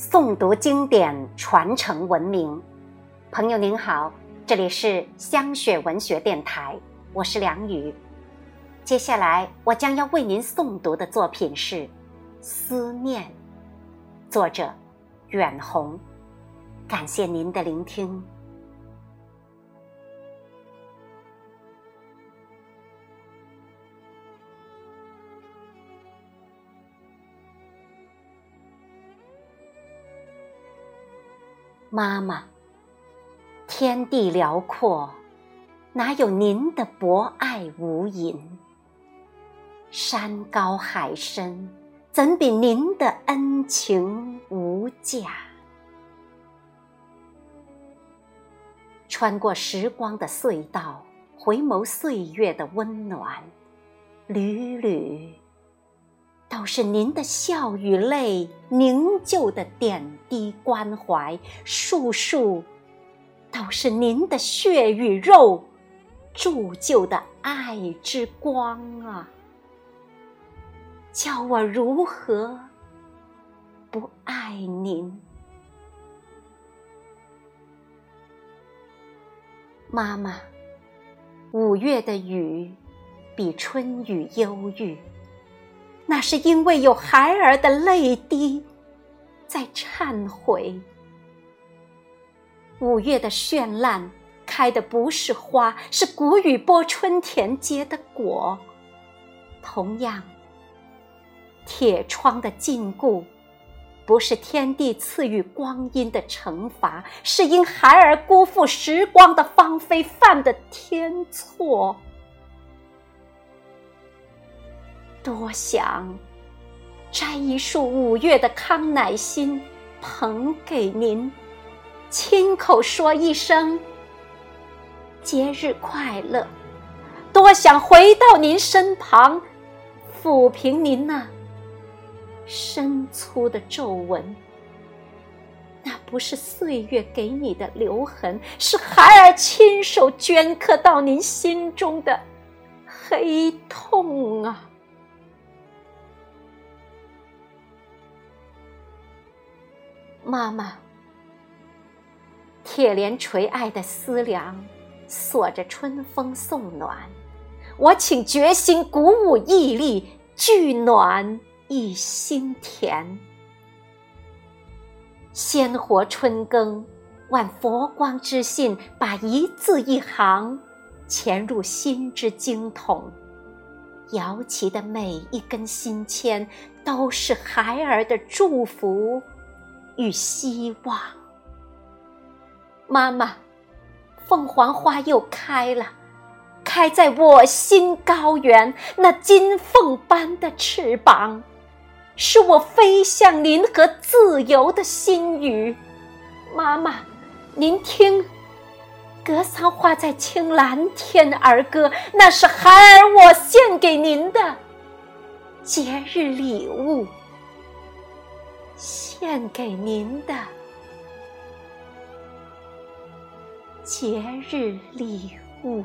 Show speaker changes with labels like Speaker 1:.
Speaker 1: 诵读经典，传承文明。朋友您好，这里是香雪文学电台，我是梁宇。接下来我将要为您诵读的作品是《思念》，作者远红。感谢您的聆听。妈妈，天地辽阔，哪有您的博爱无垠？山高海深，怎比您的恩情无价？穿过时光的隧道，回眸岁月的温暖，缕缕。都是您的笑与泪凝就的点滴关怀，束束都是您的血与肉铸就的爱之光啊！叫我如何不爱您？妈妈，五月的雨比春雨忧郁。那是因为有孩儿的泪滴在忏悔。五月的绚烂，开的不是花，是谷雨播春田结的果。同样，铁窗的禁锢，不是天地赐予光阴的惩罚，是因孩儿辜负时光的芳菲犯的天错。多想摘一束五月的康乃馨，捧给您，亲口说一声节日快乐。多想回到您身旁，抚平您那深粗的皱纹。那不是岁月给你的留痕，是孩儿亲手镌刻到您心中的黑痛妈妈，铁帘垂爱的思量，锁着春风送暖。我请决心鼓舞毅力，聚暖一心田。鲜活春耕，万佛光之信，把一字一行潜入心之经筒。摇起的每一根心签，都是孩儿的祝福。与希望，妈妈，凤凰花又开了，开在我心高原。那金凤般的翅膀，是我飞向您和自由的心语。妈妈，您听，格桑花在青蓝天儿歌，那是孩儿我献给您的节日礼物。献给您的节日礼物。